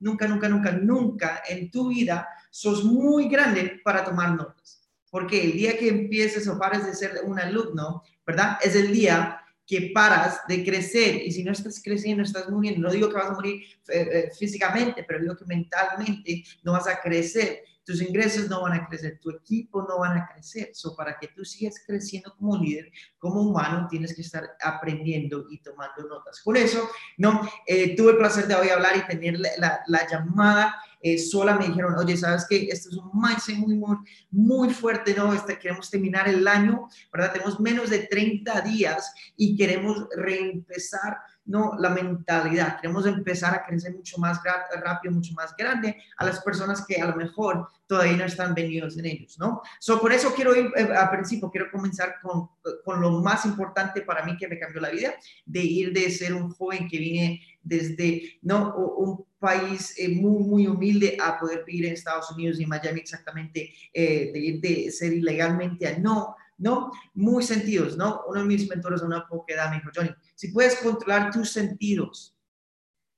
nunca, nunca, nunca, nunca en tu vida sos muy grande para tomar notas. Porque el día que empieces o pares de ser un alumno, ¿verdad? Es el día que paras de crecer y si no estás creciendo, estás muriendo. No digo que vas a morir eh, eh, físicamente, pero digo que mentalmente no vas a crecer tus ingresos no van a crecer, tu equipo no van a crecer. So, para que tú sigas creciendo como líder, como humano, tienes que estar aprendiendo y tomando notas. Por eso, no, eh, tuve el placer de hoy hablar y tener la, la, llamada eh, sola. Me dijeron, oye, ¿sabes qué? Esto es un mindset muy, muy, muy fuerte, ¿no? Este, queremos terminar el año, ¿verdad? Tenemos menos de 30 días y queremos reempezar no la mentalidad. Queremos empezar a crecer mucho más rápido, mucho más grande a las personas que a lo mejor todavía no están venidos en ellos, ¿no? So, por eso quiero ir, eh, a principio, quiero comenzar con, con, lo más importante para mí que me cambió la vida, de ir de ser un joven que vine desde, ¿no? Un país eh, muy, muy humilde a poder vivir en Estados Unidos y Miami exactamente, eh, de ir de ser ilegalmente a no, ¿no? Muy sentidos, ¿no? Uno de mis mentores, una poqueda, me dijo, Johnny, si puedes controlar tus sentidos,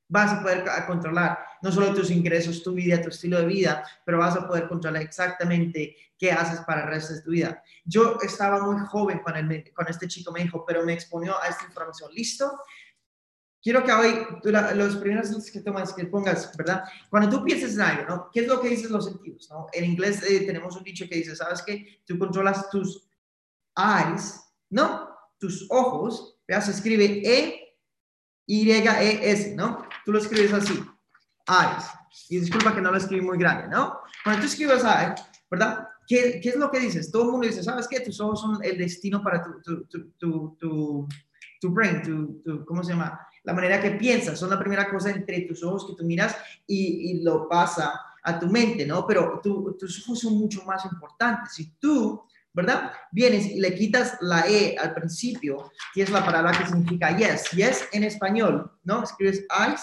vas a poder controlar no solo tus ingresos, tu vida, tu estilo de vida, pero vas a poder controlar exactamente qué haces para el resto de tu vida. Yo estaba muy joven cuando, este chico me dijo, pero me exponió a esta información. ¿Listo? Quiero que hoy, los primeros que tomas, que pongas, ¿verdad? Cuando tú piensas en algo, ¿no? ¿Qué es lo que dices los sentidos. En inglés eh, tenemos un dicho que dice, ¿sabes qué? Tú controlas tus eyes, ¿no? Tus ojos, veas, se escribe E, Y, E, S, ¿no? Tú lo escribes así, eyes. Y disculpa que no lo escribí muy grande, ¿no? Cuando tú escribes eyes, ¿verdad? ¿Qué, ¿Qué, es lo que dices? Todo el mundo dice, ¿sabes qué? Tus ojos son el destino para tu, tu, tu, tu, tu brain, tu, ¿cómo se llama? La manera que piensas, son la primera cosa entre tus ojos que tú miras y, y lo pasa a tu mente, ¿no? Pero tus ojos son mucho más importantes. Si tú ¿verdad? Vienes y le quitas la E al principio, que es la palabra que significa yes. Yes en español, ¿no? Escribes eyes,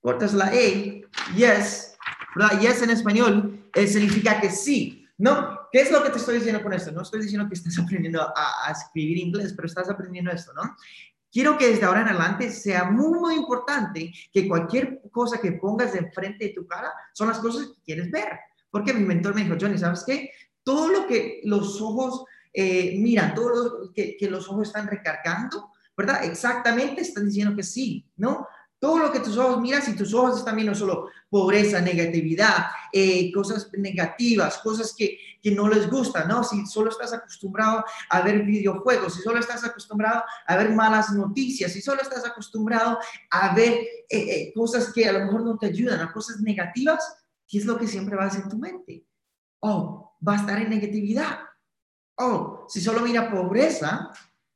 cortas la E, yes, ¿verdad? Yes en español eh, significa que sí, ¿no? ¿Qué es lo que te estoy diciendo con esto? No estoy diciendo que estés aprendiendo a, a escribir inglés, pero estás aprendiendo esto, ¿no? Quiero que desde ahora en adelante sea muy, muy importante que cualquier cosa que pongas enfrente de tu cara son las cosas que quieres ver. Porque mi mentor me dijo, Johnny, ¿sabes qué? Todo lo que los ojos eh, miran, todo lo que, los ojos están recargando, ¿verdad? Exactamente están diciendo que sí, ¿no? Todo lo que tus ojos miras y tus ojos están viendo solo pobreza, negatividad, eh, cosas negativas, cosas que, que, no les gustan, ¿no? Si solo estás acostumbrado a ver videojuegos, si solo estás acostumbrado a ver malas noticias, si solo estás acostumbrado a ver eh, cosas que a lo mejor no te ayudan, a cosas negativas, ¿qué es lo que siempre va a ser en tu mente? Oh, va a estar en negatividad. Oh, si solo mira pobreza,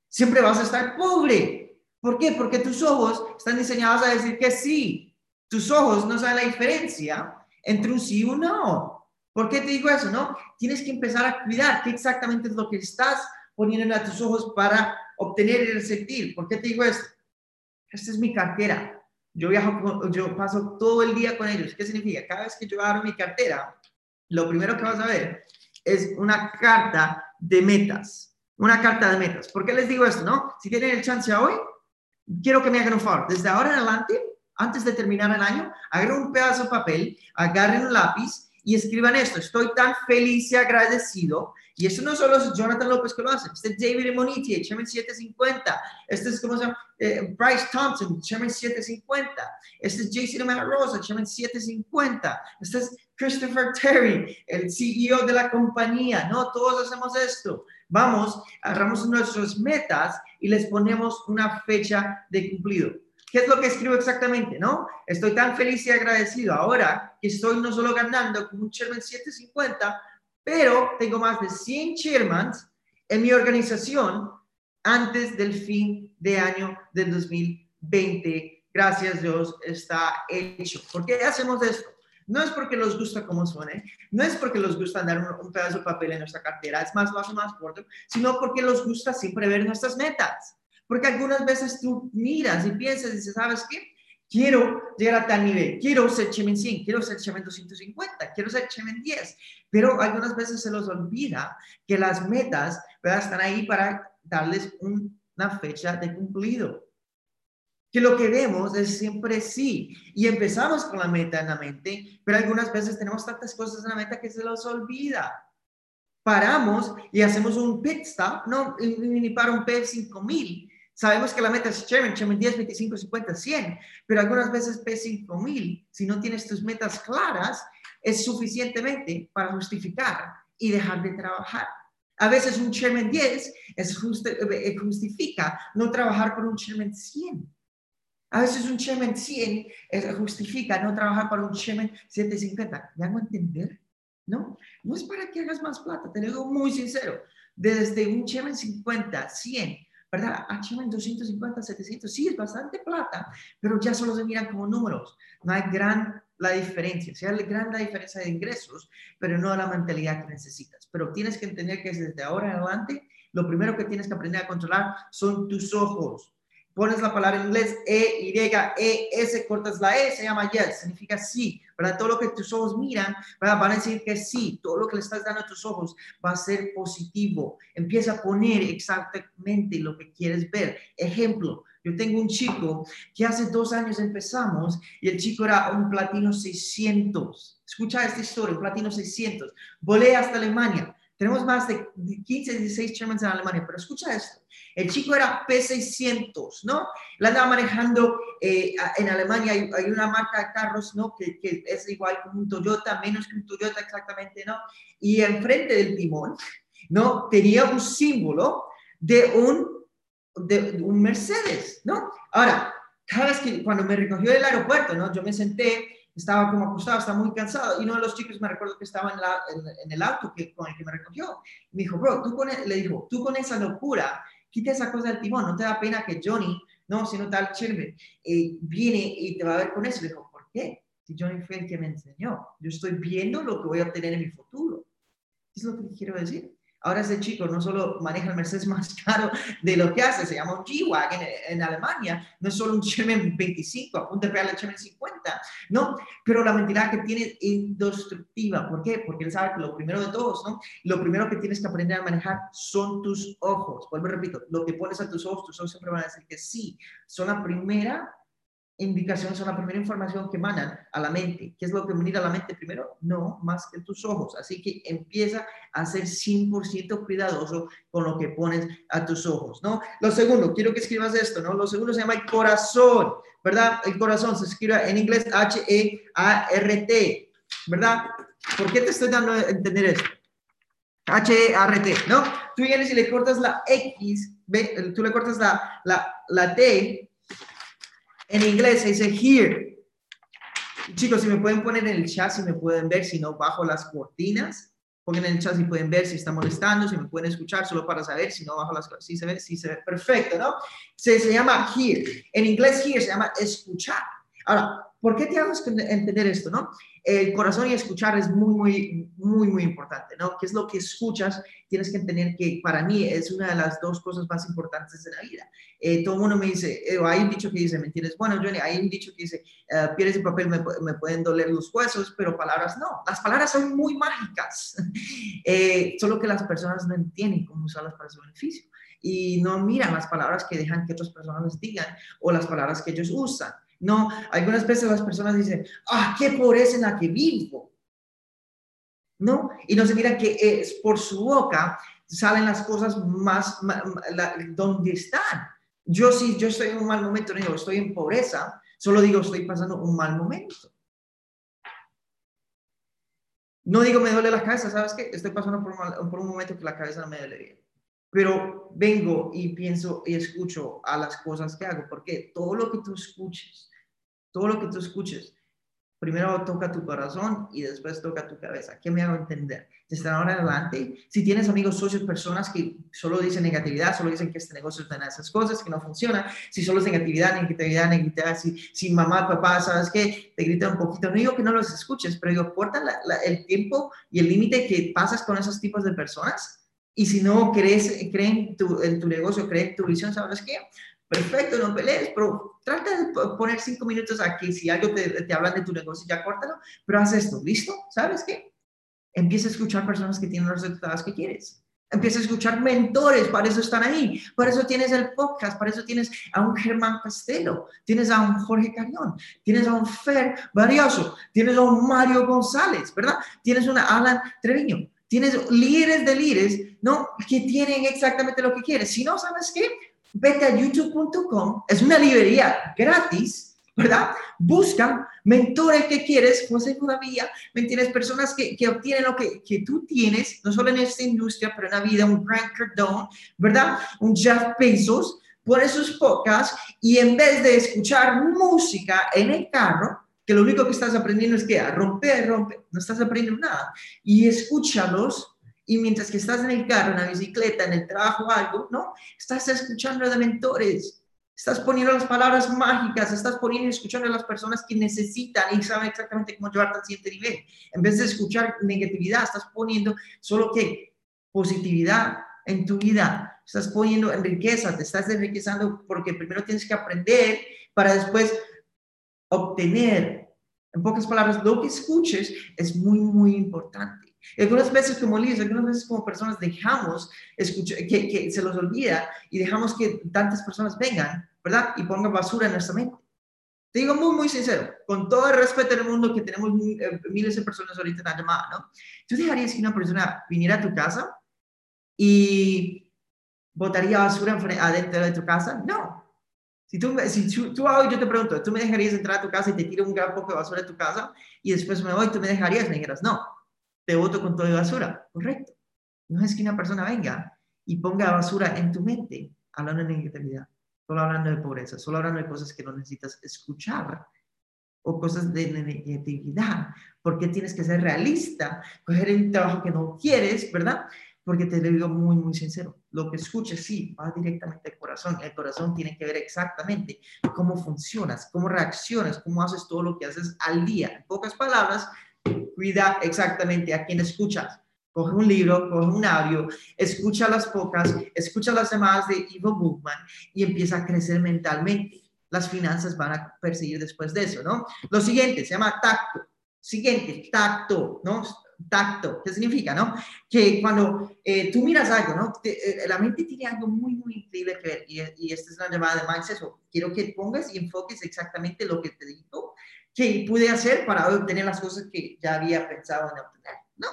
siempre vas a estar pobre. ¿Por qué? Porque tus ojos están diseñados a decir que sí. Tus ojos no saben la diferencia entre un sí y un no. ¿Por qué te digo eso? No, tienes que empezar a cuidar qué exactamente es lo que estás poniendo a tus ojos para obtener el sentir. ¿Por qué te digo esto? Esta es mi cartera. Yo viajo, yo paso todo el día con ellos. ¿Qué significa? Cada vez que yo abro mi cartera, lo primero que vas a ver es una carta de metas. Una carta de metas. ¿Por qué les digo esto, no? Si tienen el chance hoy, quiero que me hagan un favor. Desde ahora en adelante, antes de terminar el año, agarren un pedazo de papel, agarren un lápiz y escriban esto. Estoy tan feliz y agradecido. Y esto no solo es Jonathan López que lo hace. Este es David Moniti, Chairman 750. Este es, ¿cómo se llama? Eh, Bryce Thompson, Chairman 750. Este es Jason Rosa, Chairman 750. Este es Christopher Terry, el CEO de la compañía. No, todos hacemos esto. Vamos, agarramos nuestras metas y les ponemos una fecha de cumplido. ¿Qué es lo que escribo exactamente? ¿No? Estoy tan feliz y agradecido ahora que estoy no solo ganando como un Chairman 750, pero tengo más de 100 Chairmans en mi organización antes del fin de año del 2020. Gracias Dios, está hecho. ¿Por qué hacemos esto? No es porque los gusta cómo suene, no es porque los gusta dar un, pedazo de papel en nuestra cartera, es más, hace más corto, sino porque los gusta siempre ver nuestras metas. Porque algunas veces tú miras y piensas y dices, ¿sabes qué? Quiero llegar a tal nivel, quiero ser Chemen 100, quiero ser Chemen 250, quiero ser Chemen 10, pero algunas veces se los olvida que las metas están ahí para darles una fecha de cumplido. que lo que vemos es siempre sí. Y empezamos con la meta en la mente, pero algunas veces tenemos tantas cosas en la meta que se los olvida. Paramos y hacemos un pit stop, no, ni para un P5000. Sabemos que la meta es Chairman, Chairman 10, 25, 50, 100, pero algunas veces P5000, si no tienes tus metas claras, es suficientemente para justificar y dejar de trabajar. A veces un Chairman 10 es eh, justifica no trabajar por un Chairman 100. A veces un Chemen 100 justifica no trabajar para un Chemen 750. ¿Me hago entender? ¿No? No es para que hagas más plata, te lo digo muy sincero. Desde un Chemen 50, 100, ¿verdad? A Chemen 250, 700, sí, es bastante plata, pero ya solo se miran como números. No hay gran la diferencia, sea gran la diferencia de ingresos, pero no la mentalidad que necesitas. Pero tienes que entender que desde ahora en adelante, lo primero que tienes que aprender a controlar son tus ojos pones la palabra en inglés E, Y, E, S, cortas la E, se llama yes, significa sí, ¿verdad? Todo lo que tus ojos miran, ¿verdad? Van a decir que sí, todo lo que le estás dando a tus ojos va a ser positivo. Empieza a poner exactamente lo que quieres ver. Ejemplo, yo tengo un chico que hace dos años empezamos y el chico era un platino 600. Escucha esta historia, un platino 600. Volé hasta Alemania. Tenemos más de 15, 16 chairmans en Alemania, pero escucha esto. El chico era P600, ¿no? La andaba manejando eh, en Alemania, hay, una marca de carros, ¿no? Que, es igual como un Toyota, menos que un Toyota exactamente, ¿no? Y enfrente del timón, ¿no? Tenía un símbolo de un, de un Mercedes, ¿no? Ahora, cada vez que cuando me recogió del aeropuerto, ¿no? Yo me senté estaba como acostado, estaba muy cansado. Y uno de los chicos me recuerdo que estaba en, el auto que, con el que me recogió. Me dijo, bro, tú con, e-", le dijo, tú con esa locura, quita esa cosa del timón, no te da pena que Johnny, no, sino tal Chirbe, eh, viene y te va a ver con eso. Le dijo, ¿por qué? Si Johnny fue el que me enseñó. Yo estoy viendo lo que voy a obtener en mi futuro. es lo que quiero decir? Ahora ese chico no solo maneja el Mercedes más caro de lo que hace, se llama un G-Wagen en, Alemania, no es solo un Chemen 25, apunte real al Chemen 50, no, pero la mentalidad que tiene es indestructiva. ¿Por qué? Porque él sabe que lo primero de todos, ¿no? Lo primero que tienes que aprender a manejar son tus ojos. Vuelvo, repito, lo que pones a tus ojos, tus ojos siempre van a decir que sí, son la primera indicaciones son la primera información que mandan a la mente. ¿Qué es lo que venir a la mente primero? No, más que tus ojos. Así que empieza a ser 100% cuidadoso con lo que pones a tus ojos, ¿no? Lo segundo, quiero que escribas esto, ¿no? Lo segundo se llama el corazón, ¿verdad? El corazón se escribe en inglés H-E-A-R-T, ¿verdad? ¿Por qué te estoy dando a entender esto? H-E-A-R-T, ¿no? Tú vienes y le cortas la X, tú le cortas la, la, la T en inglés se dice here. Chicos, si me pueden poner en el chat, si me pueden ver, si no, bajo las cortinas. Pongan en el chat si pueden ver, si está molestando, si me pueden escuchar, solo para saber, si no, bajo las cortinas. Si se ve, si se ve. Perfecto, ¿no? Se, se llama here. En inglés, here se llama escuchar. Ahora, ¿por qué te hago entender esto, no? el corazón y escuchar es muy, muy, muy, muy importante, ¿no? ¿Qué es lo que escuchas? Tienes que entender que para mí es una de las dos cosas más importantes de la vida. Eh, todo el mundo me dice, eh, hay un dicho que dice, ¿me entiendes? Bueno, Johnny, hay un dicho que dice, uh, pierdes el papel, me, me, pueden doler los huesos, pero palabras no. Las palabras son muy mágicas, eh, solo que las personas no entienden cómo usarlas para su beneficio y no miran las palabras que dejan que otras personas digan o las palabras que ellos usan. No, algunas veces las personas dicen, ah, qué pobreza en la que vivo. ¿No? Y no se mira que es por su boca salen las cosas más, donde están. Yo sí, yo estoy en un mal momento, no digo, estoy en pobreza, solo digo, estoy pasando un mal momento. No digo, me duele la cabeza, ¿sabes qué? Estoy pasando por un, por un momento que la cabeza no me duele bien pero vengo y pienso y escucho a las cosas que hago, porque todo lo que tú escuches, todo lo que tú escuches, primero toca tu corazón y después toca tu cabeza. ¿Qué me hago entender? Desde ahora en adelante, si tienes amigos, socios, personas que solo dicen negatividad, solo dicen que este negocio en esas cosas, que no funciona, si solo es negatividad, negatividad, negatividad, si, si mamá, papá, ¿sabes qué? Te gritan un poquito. No digo que no los escuches, pero digo, corta el tiempo y el límite que pasas con esos tipos de personas. Y si no crees, creen tu, en tu negocio, creen tu visión, ¿sabes qué? Perfecto, no pelees, pero trata de poner cinco minutos aquí. Si algo te, te hablan de tu negocio, ya córtalo, pero haz esto, ¿listo? ¿Sabes qué? Empieza a escuchar personas que tienen los resultados que quieres. Empieza a escuchar mentores, para eso están ahí. Por eso tienes el podcast, para eso tienes a un Germán Castelo, tienes a un Jorge Cañón, tienes a un Fer Varioso, tienes a un Mario González, ¿verdad? Tienes una Alan Treviño, tienes líderes de líderes, ¿no? Que tienen exactamente lo que quieres. Si no, ¿sabes qué? Vete a youtube.com, es una librería gratis ¿verdad? Busca mentores que quieres, José todavía, ¿me entiendes? Personas que, que obtienen lo que, que, tú tienes, no solo en esta industria, pero en la vida, un Grant Cardone, ¿verdad? Un Jeff Bezos, por esos podcasts y en vez de escuchar música en el carro, que lo único que estás aprendiendo es que a romper, romper, no estás aprendiendo nada, y escúchalos y mientras que estás en el carro, en la bicicleta, en el trabajo, algo, ¿no? Estás escuchando de mentores, Estás poniendo las palabras mágicas, estás poniendo y escuchando a las personas que necesitan y saben exactamente cómo llevarte al siguiente nivel. En vez de escuchar negatividad, estás poniendo solo que positividad en tu vida. Estás poniendo en riqueza, te estás enriquezando porque primero tienes que aprender para después obtener. En pocas palabras, lo que escuches es muy, muy importante. Algunas veces como líderes, algunas veces como personas dejamos escuchar, que, que, se los olvida y dejamos que tantas personas vengan, ¿verdad? Y pongan basura en nuestra mente. Te digo muy, muy sincero, con todo el respeto del mundo que tenemos eh, miles de personas ahorita en la llamada, ¿no? ¿Tú dejarías que una persona viniera a tu casa y botaría basura adentro de tu casa? No. Si tú, si tú, tú hoy yo te pregunto, ¿tú me dejarías entrar a tu casa y te tiro un gran poco de basura de tu casa y después me voy, tú me dejarías? Me dijeras, no te voto con todo de basura. Correcto. No es que una persona venga y ponga basura en tu mente hablando de negatividad, solo hablando de pobreza, solo hablando de cosas que no necesitas escuchar o cosas de negatividad. Porque tienes que ser realista, coger un trabajo que no quieres, ¿verdad? Porque te lo digo muy, muy sincero. Lo que escuches, sí, va directamente al corazón. El corazón tiene que ver exactamente cómo funcionas, cómo reaccionas, cómo haces todo lo que haces al día. En pocas palabras, cuida exactamente a quien escuchas. Coge un libro, coge un audio, escucha las pocas, escucha las demás de Ivo Bookman y empieza a crecer mentalmente. Las finanzas van a perseguir después de eso, ¿no? Lo siguiente se llama tacto. Siguiente, tacto, ¿no? Tacto, ¿qué significa, no? Que cuando eh, tú miras algo, ¿no? Eh, la mente tiene algo muy, muy increíble que ver y, y esta es la llamada de mindset. Quiero que pongas y enfoques exactamente lo que te digo que pude hacer para obtener las cosas que ya había pensado en obtener, ¿no?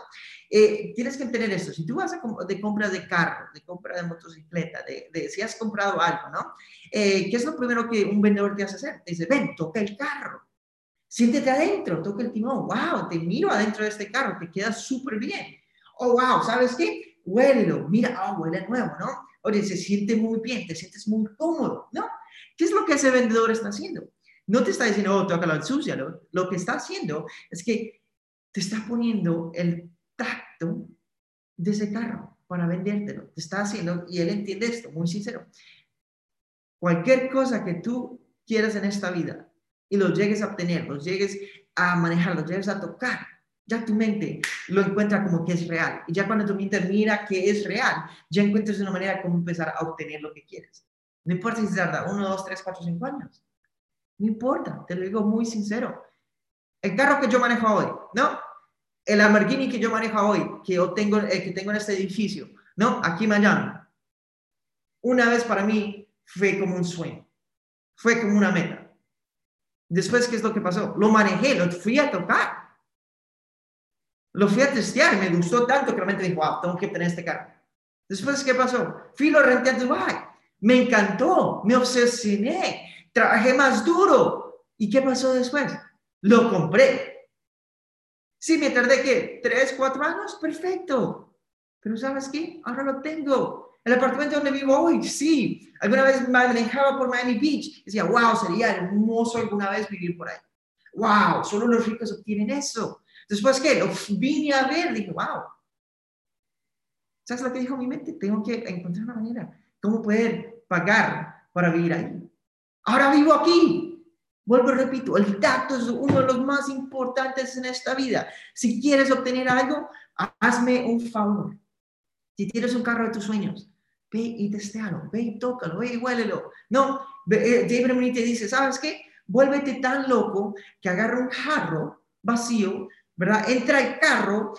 Eh, tienes que entender esto. Si tú vas a de compra de carro, de compra de motocicleta, de, si has comprado algo, ¿no? Eh, ¿Qué es lo primero que un vendedor te hace hacer? Te dice, ven, toca el carro. Siéntete adentro, toca el timón. Wow, te miro adentro de este carro, te queda súper bien. Oh, wow, ¿sabes qué? Huélelo. Mira, oh, huele nuevo, ¿no? Oye, se siente muy bien, te sientes muy cómodo, ¿no? ¿Qué es lo que ese vendedor está haciendo? No te está diciendo, oh, tócalo, ensúcialo. Lo que está haciendo es que te está poniendo el tacto de ese carro para vendértelo. Te está haciendo, y él entiende esto, muy sincero. Cualquier cosa que tú quieras en esta vida y lo llegues a obtener, lo llegues a manejar, lo llegues a tocar, ya tu mente lo encuentra como que es real. Y ya cuando tu mente mira que es real, ya encuentras una manera como empezar a obtener lo que quieres. No importa si tarda uno, dos, tres, cuatro, cinco años. No importa, te lo digo muy sincero. El carro que yo manejo hoy, ¿no? El Lamborghini que yo manejo hoy, que yo tengo, eh, que tengo en este edificio, ¿no? Aquí en Miami. Una vez para mí fue como un sueño, fue como una meta. Después, ¿qué es lo que pasó? Lo manejé, lo fui a tocar. Lo fui a testear, me gustó tanto que realmente dije, wow, tengo que tener este carro. Después, ¿qué pasó? Fui lo renté a Dubai. Me encantó, me obsesioné, trabajé más duro. ¿Y qué pasó después? Lo compré. Si me tardé, ¿qué? ¿Tres, cuatro años? Perfecto. Pero ¿sabes qué? Ahora lo tengo. El apartamento donde vivo hoy, sí. Alguna vez manejaba por Miami Beach. Decía, wow, sería hermoso alguna vez vivir por ahí. Wow, solo los ricos obtienen eso. Después, ¿qué? Lo vine a ver, dije, wow. ¿Sabes lo que dijo mi mente? Tengo que encontrar una manera. ¿Cómo poder pagar para vivir ahí? Ahora vivo aquí. Vuelvo y repito, el tacto es uno de los más importantes en esta vida. Si quieres obtener algo, hazme un favor. Si tienes un carro de tus sueños, ve y testealo, ve y tócalo, ve y huélelo. No, eh, David te dice, ¿sabes qué? Vuélvete tan loco que agarra un jarro vacío, ¿verdad? Entra el carro,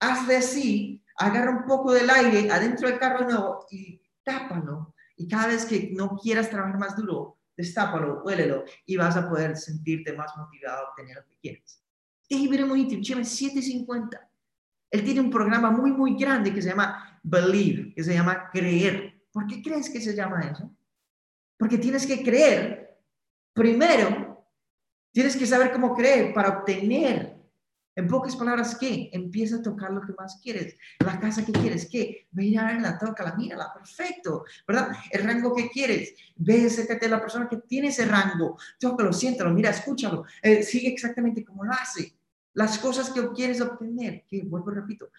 hazle así, agarra un poco del aire adentro del carro nuevo y tápalo. Y cada vez que no quieras trabajar más duro, destápalo, huélelo y vas a poder sentirte más motivado a obtener lo que quieres. David íntimo, 750. Él tiene un programa muy, muy grande que se llama Believe, que se llama Creer. ¿Por qué crees que se llama eso? Porque tienes que creer. Primero, tienes que saber cómo creer para obtener en pocas palabras, ¿qué? Empieza a tocar lo que más quieres. La casa que quieres, ¿qué? Ve a la toca, mírala, perfecto, ¿verdad? El rango que quieres. Ve, acércate a la persona que tiene ese rango. Tócalo, siéntalo, mira, escúchalo. Eh, sigue exactamente como lo hace. Las cosas que quieres obtener, que vuelvo, repito,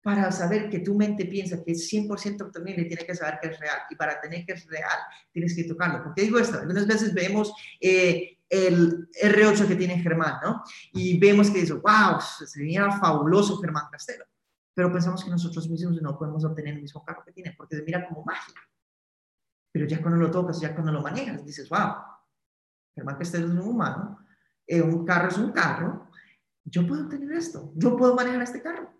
para saber que tu mente piensa que es 100% obtenible, tiene que saber que es real. Y para tener que es real, tienes que tocarlo. ¿Por qué digo esto? Algunas veces vemos eh, el R8 que tiene Germán, ¿no? Y vemos que dice, wow, sería fabuloso Germán Castelo. Pero pensamos que nosotros mismos no podemos obtener el mismo carro que tiene, porque se mira como mágica. Pero ya cuando lo tocas, ya cuando lo manejas, dices, wow, Germán Castelo es un humano, eh, un carro es un carro, yo puedo obtener esto, yo puedo manejar este carro.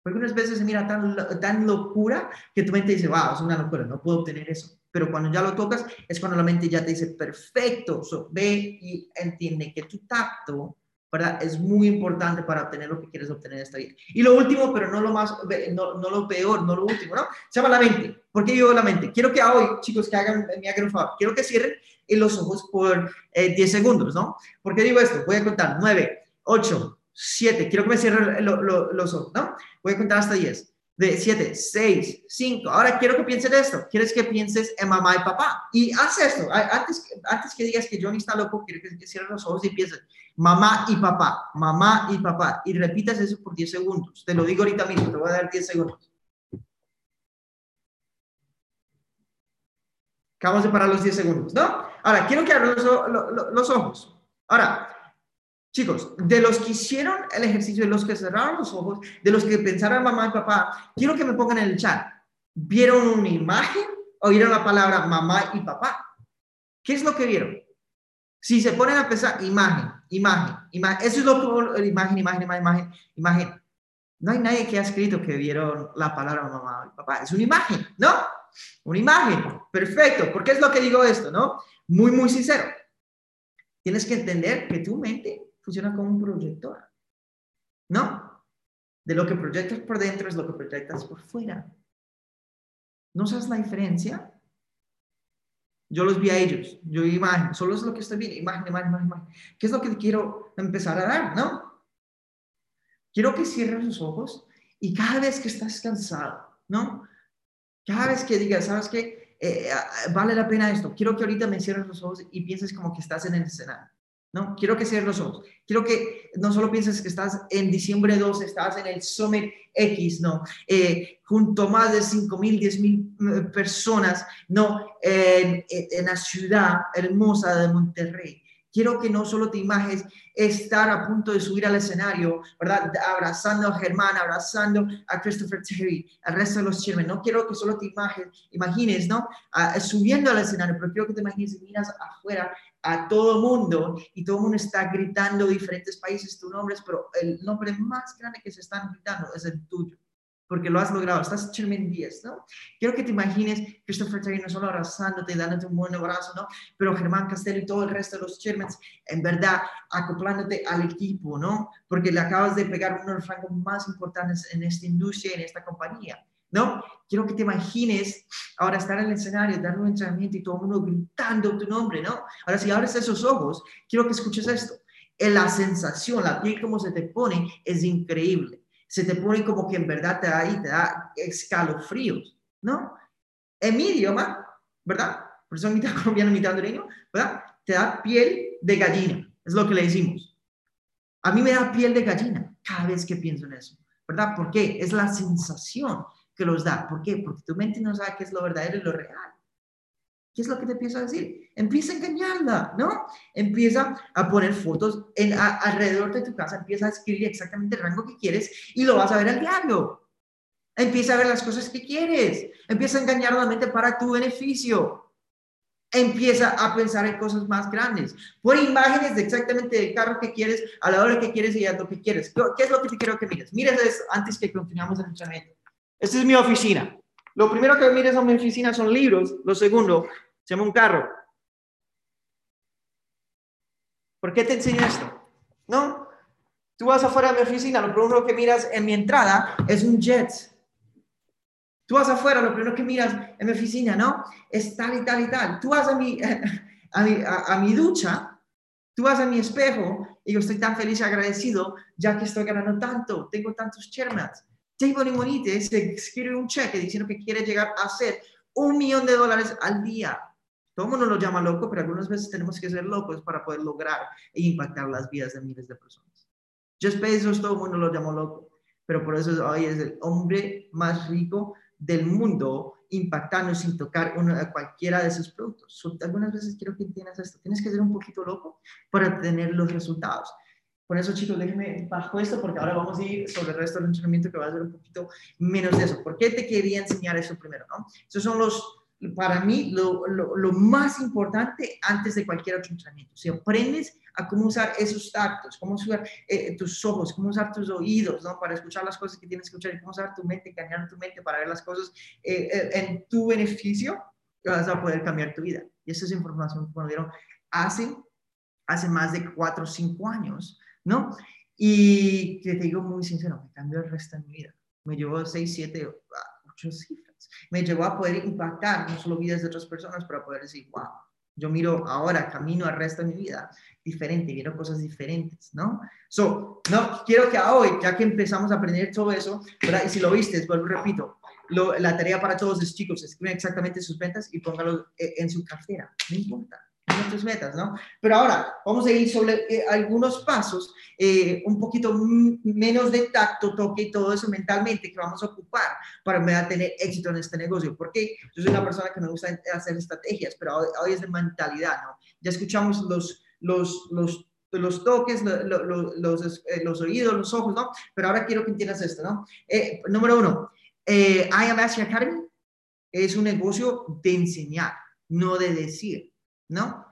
Porque unas veces se mira tan, tan locura que tu mente dice, wow, es una locura, no puedo obtener eso pero cuando ya lo tocas es cuando la mente ya te dice, perfecto, ve y entiende que tu tacto, ¿verdad? Es muy importante para obtener lo que quieres obtener en esta vida. Y lo último, pero no lo más, no, no lo peor, no lo último, ¿no? Se llama la mente. ¿Por qué digo la mente? Quiero que hoy, chicos, que hagan, me hagan un favor, quiero que cierren los ojos por 10 eh, segundos, ¿no? ¿Por qué digo esto? Voy a contar 9, 8, 7, quiero que me cierren los ojos, ¿no? Voy a contar hasta 10 de 7, 6, 5. Ahora quiero que pienses esto. Quieres que pienses en mamá y papá. Y haz esto. Antes, antes que digas que Johnny está loco, quiero que cierres los ojos y pienses mamá y papá, mamá y papá. Y repitas eso por 10 segundos. Te lo digo ahorita mismo, te voy a dar 10 segundos. Acabamos de parar los 10 segundos, ¿no? Ahora, quiero que abran los, los ojos. Ahora, Chicos, de los que hicieron el ejercicio, de los que cerraron los ojos, de los que pensaron mamá y papá, quiero que me pongan en el chat. ¿Vieron una imagen o vieron la palabra mamá y papá? ¿Qué es lo que vieron? Si se ponen a pensar, imagen, imagen, imagen, eso es lo que, imagen, imagen, imagen, imagen, imagen. No hay nadie que ha escrito que vieron la palabra mamá y papá. Es una imagen, ¿no? Una imagen. Perfecto. ¿Por qué es lo que digo esto, no? Muy, muy sincero. Tienes que entender que tu mente funciona como un proyector. No, de lo que proyectas por dentro es lo que proyectas por fuera. ¿No sabes la diferencia? Yo los vi a ellos, yo vi imagen, solo es lo que estoy viendo, imagen, imagen, imagen, imagen. ¿Qué es lo que quiero empezar a dar? ¿No? Quiero que cierres los ojos y cada vez que estás cansado, ¿no? Cada vez que digas, ¿sabes qué? Eh, eh, vale la pena esto. Quiero que ahorita me cierres los ojos y pienses como que estás en el escenario. ¿No? Quiero que cierres los ojos. Quiero que no solo pienses que estás en diciembre 2, estás en el Summit X, ¿no? Eh, junto a más de 5 mil, 10 mil eh, personas, ¿no? En, la ciudad hermosa de Monterrey. Quiero que no solo te imagines estar a punto de subir al escenario, ¿verdad? Abrazando a Germán, abrazando a Christopher Terry, al resto de los chairmen. No quiero que solo te imagines, imagines ¿no? subiendo al escenario, pero quiero que te imagines miras afuera a todo mundo y todo el mundo está gritando diferentes países tus nombres, pero el nombre más grande que se están gritando es el tuyo, porque lo has logrado, estás 10, ¿no? Quiero que te imagines Christopher Terry no solo abrazándote, dándote un buen abrazo, ¿no? Pero Germán Castelo y todo el resto de los chairmans, en verdad, acoplándote al equipo, ¿no? Porque le acabas de pegar uno de los rangos más importantes en esta industria, en esta compañía. ¿no? Quiero que te imagines ahora estar en el escenario, dar un entrenamiento y todo el mundo gritando tu nombre, ¿no? Ahora, si abres esos ojos, quiero que escuches esto. La sensación, la piel como se te pone, es increíble. Se te pone como que en verdad te da, ahí, te da escalofríos, ¿no? En mi idioma, ¿verdad? Por eso mitad colombiano, mitad hondureño, ¿verdad? Te da piel de gallina, es lo que le decimos. A mí me da piel de gallina cada vez que pienso en eso, ¿verdad? ¿Por qué? Es la sensación que los da. ¿Por qué? Porque tu mente no sabe qué es lo verdadero y lo real. ¿Qué es lo que te empieza a decir? Empieza a engañarla, ¿no? Empieza a poner fotos en, alrededor de tu casa, empieza a escribir exactamente el rango que quieres y lo vas a ver al diario. Empieza a ver las cosas que quieres. Empieza a engañar la mente para tu beneficio. Empieza a pensar en cosas más grandes. Pon imágenes de exactamente el carro que quieres, a la hora que quieres y a lo que quieres. ¿Qué es lo que te quiero que mires? Mires eso antes que continuamos el entrenamiento. Esta es mi oficina. Lo primero que mires a mi oficina son libros. Lo segundo, se llama un carro. ¿Por qué te enseño esto? ¿No? Tú vas afuera de mi oficina, lo primero que miras en mi entrada es un jet. Tú vas afuera, lo primero que miras en mi oficina, ¿no? Es tal y tal y tal. Tú vas a mi, a mi, a, mi ducha, tú vas a mi espejo y yo estoy tan feliz y agradecido ya que estoy ganando tanto, tengo tantos chairmans. Tengo Limonite se escribe un cheque diciendo que quiere llegar a ser un millón de dólares al día. Todo el mundo lo llama loco, pero algunas veces tenemos que ser locos para poder lograr e impactar las vidas de miles de personas. Jeff Bezos, todo el mundo lo llamó loco, pero por eso hoy es el hombre más rico del mundo impactando sin tocar cualquiera de sus productos. algunas veces quiero que entiendas esto. Tienes que ser un poquito loco para tener los resultados. Por eso, chicos, déjenme bajo esto porque ahora vamos a ir sobre el resto del entrenamiento que va a ser un poquito menos de eso. ¿Por qué te quería enseñar eso primero? ¿no? Esos son los para mí lo, lo, más importante antes de cualquier otro entrenamiento. Si aprendes a cómo usar esos tactos, cómo usar eh, tus ojos, cómo usar tus oídos, ¿no? Para escuchar las cosas que tienes que escuchar y cómo usar tu mente, cambiar tu mente para ver las cosas eh, eh, en tu beneficio, vas a poder cambiar tu vida. Y esa es información que nos dieron hace, hace más de cuatro o cinco años, ¿no? Y te digo muy sincero, me cambió el resto de mi vida. Me llevó seis, siete, ocho cifras me llevó a poder impactar no solo vidas de otras personas, pero poder decir, wow, yo miro ahora, camino al resto de mi vida diferente, miro cosas diferentes, ¿no? So, no, quiero que hoy, ya que empezamos a aprender todo eso, ¿verdad? Y si lo viste, vuelvo repito, la tarea para todos los chicos, escriben exactamente sus ventas y póngalo eh, en su cartera, no importa tus metas, ¿no? Pero ahora vamos a ir sobre eh, algunos pasos, eh, un poquito menos de tacto, toque y todo eso mentalmente que vamos a ocupar para tener éxito en este negocio. Porque yo soy una persona que me gusta hacer estrategias, pero hoy, es de mentalidad, ¿no? Ya escuchamos los, los, los los toques, los, eh, los, oídos, los ojos, ¿no? Pero ahora quiero que entiendas esto, ¿no? número uno, eh, I Am Academy es un negocio de enseñar, no de decir. ¿no?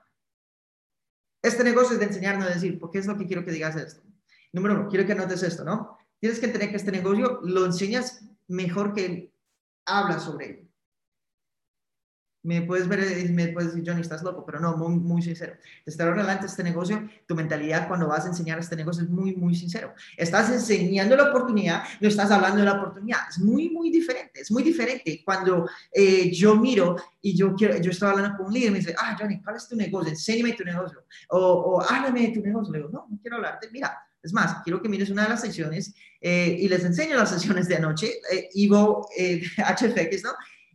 Este negocio es de enseñar, no de decir, porque es lo que quiero que digas esto. Número uno, quiero que notes esto, ¿no? Tienes que entender que este negocio lo enseñas mejor que hablas sobre él me puedes ver y me puedes decir, Johnny, estás loco, pero no, muy, muy sincero. De estar adelante este negocio, tu mentalidad cuando vas a enseñar este negocio es muy, muy sincero. Estás enseñando la oportunidad, no estás hablando de la oportunidad. Es muy, muy diferente. Es muy diferente cuando eh, yo miro y yo quiero, yo estoy hablando con un líder y me dice, ah, Johnny, ¿cuál es tu negocio? Enséñame tu negocio. O, o háblame de tu negocio. Le digo, no, no quiero hablarte. Mira, es más, quiero que mires una de las sesiones eh, y les enseño las sesiones de anoche, eh, Ivo eh, HFX, ¿no?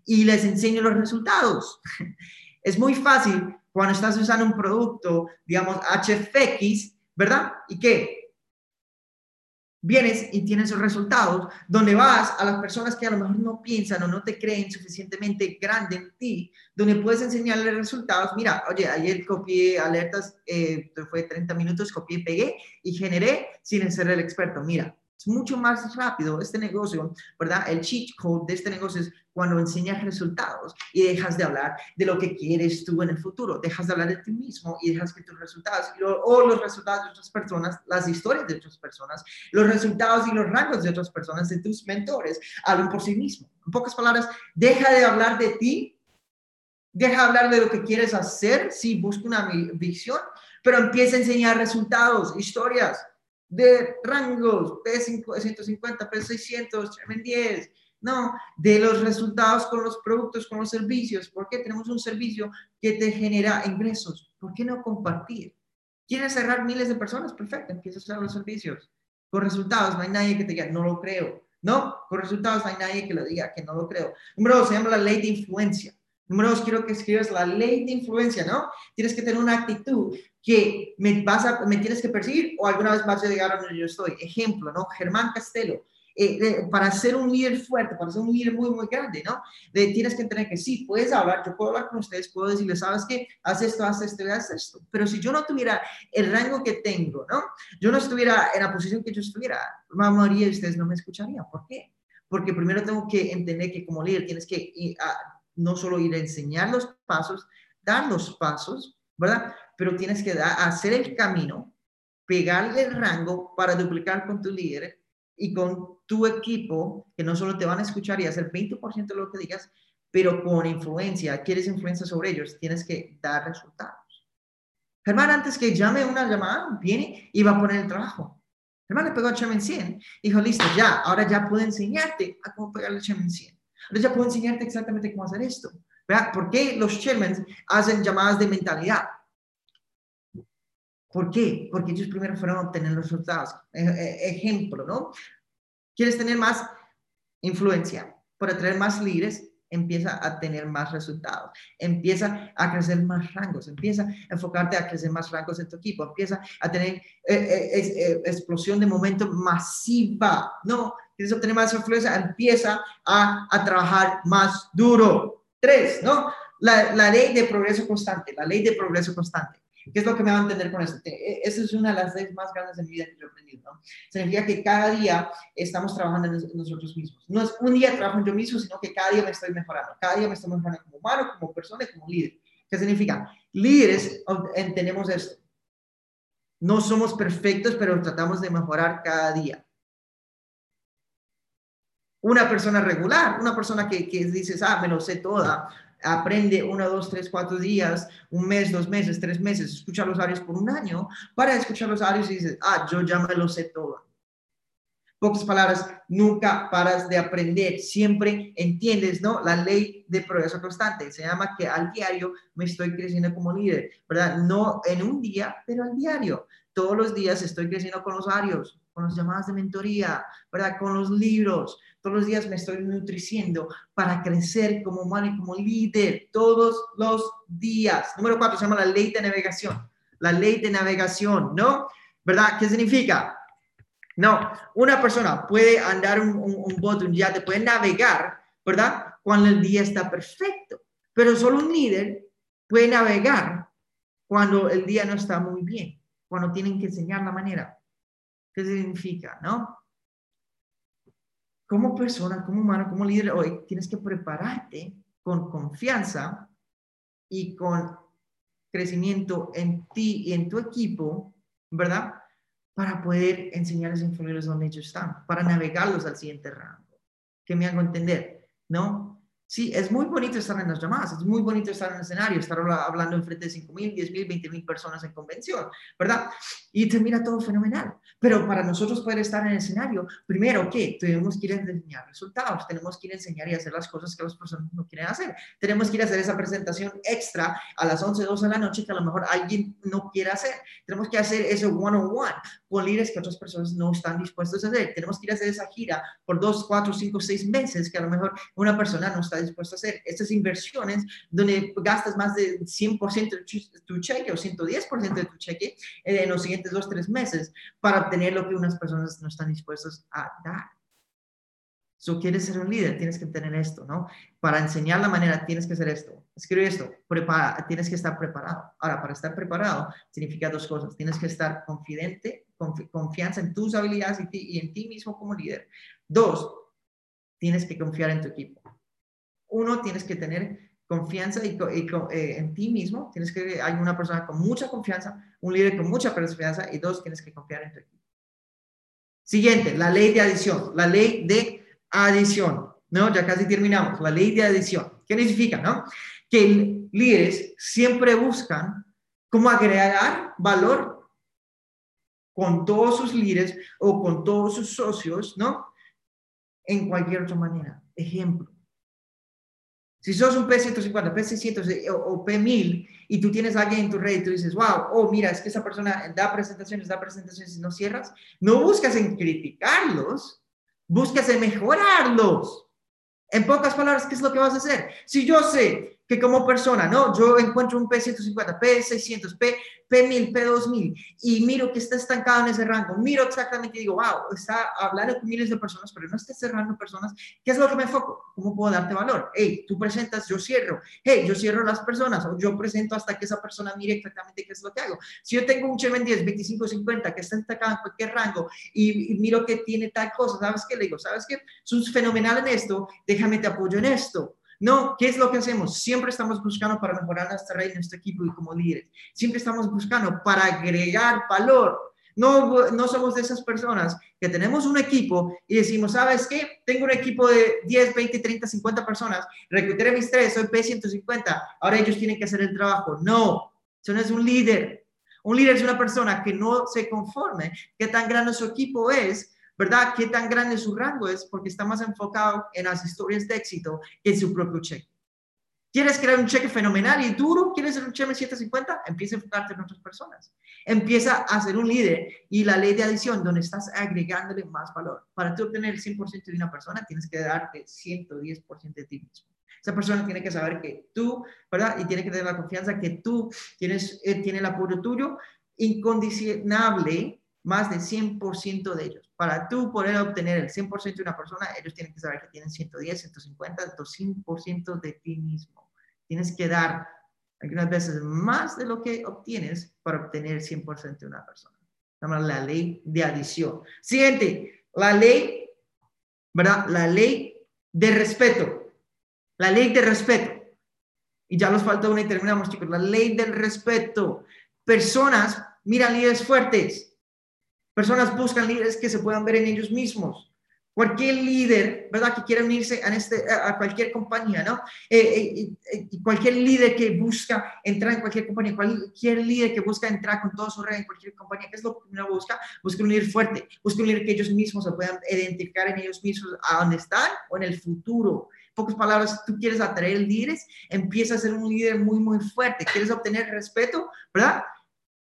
Y les enseño los resultados. Es muy fácil cuando estás usando un producto, digamos, HFX, ¿verdad? ¿Y qué? Vienes y tienes los resultados, donde vas a las personas que a lo mejor no piensan o no te creen suficientemente grande en ti, donde puedes enseñarles resultados. Mira, oye, ayer copié alertas, eh, fue 30 minutos, copié, pegué y generé sin ser el experto. Mira, es mucho más rápido este negocio, ¿verdad? El cheat code de este negocio es cuando enseñas resultados y dejas de hablar de lo que quieres tú en el futuro, dejas de hablar de ti mismo y dejas que tus resultados o los resultados de otras personas, las historias de otras personas, los resultados y los rangos de otras personas, de tus mentores, hablen por sí mismo. En pocas palabras, deja de hablar de ti, deja de hablar de lo que quieres hacer, sí, busca una visión, pero empieza a enseñar resultados, historias de rangos, P150, P600, M10, no, de los resultados con los productos, con los servicios. ¿Por qué tenemos un servicio que te genera ingresos? ¿Por qué no compartir? ¿Quieres cerrar miles de personas? Perfecto, empieza a usar los servicios. Con resultados, no hay nadie que te diga, no lo creo. No, con resultados no hay nadie que lo diga, que no lo creo. Número dos, se llama la ley de influencia. Número dos, quiero que escribas la ley de influencia, ¿no? Tienes que tener una actitud que me, vas a, me tienes que perseguir o alguna vez vas a llegar a donde yo estoy. Ejemplo, ¿no? Germán Castelo eh, para ser un líder fuerte, para ser un líder muy, muy grande, ¿no? De, tienes que entender que sí, puedes hablar, yo puedo hablar con ustedes, puedo decirles, ¿sabes qué? Haz esto, haz esto, haz esto. Pero si yo no tuviera el rango que tengo, ¿no? Yo no estuviera en la posición que yo estuviera, la mayoría de ustedes no me escucharían. ¿Por qué? Porque primero tengo que entender que como líder tienes que no solo ir a enseñar los pasos, dar los pasos, ¿verdad? Pero tienes que hacer el camino, pegarle el rango para duplicar con tu líder y con tu equipo, que no solo te van a escuchar y hacer 20% de lo que digas, pero con influencia, quieres influencia sobre ellos, tienes que dar resultados. Germán, antes que llame una llamada, viene y va a poner el trabajo. Germán le pegó a Chairman 100. Dijo, listo, ya, ahora ya puedo enseñarte a cómo pegarle a Chairman 100. Ahora ya puedo enseñarte exactamente cómo hacer esto. ¿Verdad? ¿Por qué los chairmen hacen llamadas de mentalidad? ¿Por qué? Porque ellos primero fueron a obtener los resultados. E, e, ejemplo, ¿no? ¿Quieres tener más influencia para traer más líderes? Empieza a tener más resultados, empieza a crecer más rangos, empieza a enfocarte a crecer más rangos en tu equipo, empieza a tener eh, eh, eh, explosión de momento masiva, ¿no? Quieres obtener más influencia, empieza a, a trabajar más duro. Tres, ¿no? La, la ley de progreso constante, la ley de progreso constante. ¿Qué es lo que me va a entender con eso? E, esa es una de las leyes más grandes de mi vida que yo he aprendido. ¿no? Significa que cada día estamos trabajando en nosotros mismos. No es un día trabajo en yo mismo, sino que cada día me estoy mejorando. Cada día me estoy mejorando como humano, como persona como líder. ¿Qué significa? Líderes entendemos esto. No somos perfectos, pero tratamos de mejorar cada día. Una persona regular, una persona que, que dices, ah, me lo sé toda, aprende uno, dos, tres, cuatro días, un mes, dos meses, tres meses, escucha los audios por un año, para escuchar los audios y dices, ah, yo ya me lo sé todo. Pocas palabras, nunca paras de aprender, siempre entiendes, ¿no? La ley de progreso constante, se llama que al diario me estoy creciendo como líder, ¿verdad? No en un día, pero al diario. Todos los días estoy creciendo con los audios, con las llamadas de mentoría, ¿verdad? Con los libros, todos los días me estoy nutriciendo para crecer como humano y como líder, todos los días. Número cuatro se llama la ley de navegación. La ley de navegación, ¿no? ¿Verdad? ¿Qué significa? No, una persona puede andar un, un, bote, un yate, puede navegar, ¿verdad? Cuando el día está perfecto. Pero solo un líder puede navegar cuando el día no está muy bien, cuando tienen que enseñar la manera. ¿Qué significa, no? Como persona, como humano, como líder hoy, tienes que prepararte con confianza y con crecimiento en ti y en tu equipo, ¿verdad? Para poder enseñarles a influirles donde ellos están, para navegarlos al siguiente rango. Que me hago entender, ¿no? Sí, es muy bonito estar en las llamadas, es muy bonito estar en el escenario, estar hablando en frente de 5 mil, 10 mil, 20 mil personas en convención, ¿verdad? Y termina todo fenomenal. Pero para nosotros poder estar en el escenario, primero, ¿qué? Tenemos que ir a enseñar resultados, tenemos que ir a enseñar y hacer las cosas que las personas no quieren hacer. Tenemos que ir a hacer esa presentación extra a las 11, 12 de la noche que a lo mejor alguien no quiere hacer. Tenemos que hacer eso one-on-one con líderes que otras personas no están dispuestos a hacer. Tenemos que ir a hacer esa gira por 2, 4, 5, 6 meses que a lo mejor una persona no está dispuesto a hacer. Estas inversiones donde gastas más de 100% de tu cheque o 110% de tu cheque en los siguientes dos, tres meses para obtener lo que unas personas no están dispuestas a dar. Si quieres ser un líder, tienes que tener esto, ¿no? Para enseñar la manera, tienes que hacer esto. Escribe esto, prepara, tienes que estar preparado. Ahora, para estar preparado, significa dos cosas. Tienes que estar confidente, confianza en tus habilidades y, y en ti mismo como líder. Dos, tienes que confiar en tu equipo uno, tienes que tener confianza y, eh, en ti mismo, tienes que, hay una persona con mucha confianza, un líder con mucha confianza y dos, tienes que confiar en tu equipo. Siguiente, la ley de adición, la ley de adición, ¿no? Ya casi terminamos, la ley de adición. ¿Qué significa, no? Que líderes siempre buscan cómo agregar valor con todos sus líderes o con todos sus socios, ¿no? En cualquier otra manera. Ejemplo, si sos un P150, P600 o, P1000 y tú tienes a alguien en tu red y tú dices, wow, oh, mira, es que esa persona da presentaciones, da presentaciones y no cierras, no buscas en criticarlos, buscas en mejorarlos. En pocas palabras, ¿qué es lo que vas a hacer? Si yo sé que como persona, ¿no? Yo encuentro un P150, P600, P, P1000, P2000 y miro que está estancado en ese rango, miro exactamente y digo, wow, está hablando con miles de personas, pero no está cerrando personas. ¿Qué es lo que me enfoco? ¿Cómo puedo darte valor? Hey, tú presentas, yo cierro. Hey, yo cierro las personas o yo presento hasta que esa persona mire exactamente qué es lo que hago. Si yo tengo un Cheven 10, 25, 50 que está estancado en cualquier rango y, miro que tiene tal cosa, ¿sabes qué? Le digo, ¿sabes qué? Sos fenomenal en esto, déjame te apoyo en esto. No, ¿qué es lo que hacemos? Siempre estamos buscando para mejorar nuestra red, nuestro equipo y como líderes. Siempre estamos buscando para agregar valor. No, no somos de esas personas que tenemos un equipo y decimos, ¿sabes qué? Tengo un equipo de 10, 20, 30, 50 personas, recluté mis tres, soy P150, ahora ellos tienen que hacer el trabajo. No, eso no es un líder. Un líder es una persona que no se conforme, qué tan grande su equipo es, ¿verdad? Qué tan grande su rango es, porque está más enfocado en las historias de éxito que en su propio cheque. ¿Quieres crear un cheque fenomenal y duro? ¿Quieres ser un cheque 750? Empieza a enfocarte en otras personas. Empieza a ser un líder y la ley de adición, donde estás agregándole más valor. Para tú obtener el 100% de una persona, tienes que darte 110% de ti mismo. Esa persona tiene que saber que tú, ¿verdad? Y tiene que tener la confianza que tú tienes, eh, tiene el apoyo tuyo incondicionable más del 100% de ellos. Para tú poder obtener el 100% de una persona, ellos tienen que saber que tienen 110, 150, 200% de ti mismo. Tienes que dar algunas veces más de lo que obtienes para obtener el 100% de una persona. La ley de adición. Siguiente, la ley, ¿verdad? La ley de respeto. La ley de respeto. Y ya nos falta una y terminamos, chicos. La ley del respeto. Personas miran líderes fuertes Personas buscan líderes que se puedan ver en ellos mismos. Cualquier líder, ¿verdad? Que quiera unirse a, este, a cualquier compañía, ¿no? Eh, eh, eh, cualquier líder que busca entrar en cualquier compañía, cualquier líder que busca entrar con todo su red en cualquier compañía, ¿qué es lo que uno busca? Busca un líder fuerte, busca un líder que ellos mismos se puedan identificar en ellos mismos a dónde están o en el futuro. En pocas palabras, tú quieres atraer líderes, empieza a ser un líder muy, muy fuerte. ¿Quieres obtener respeto? ¿Verdad?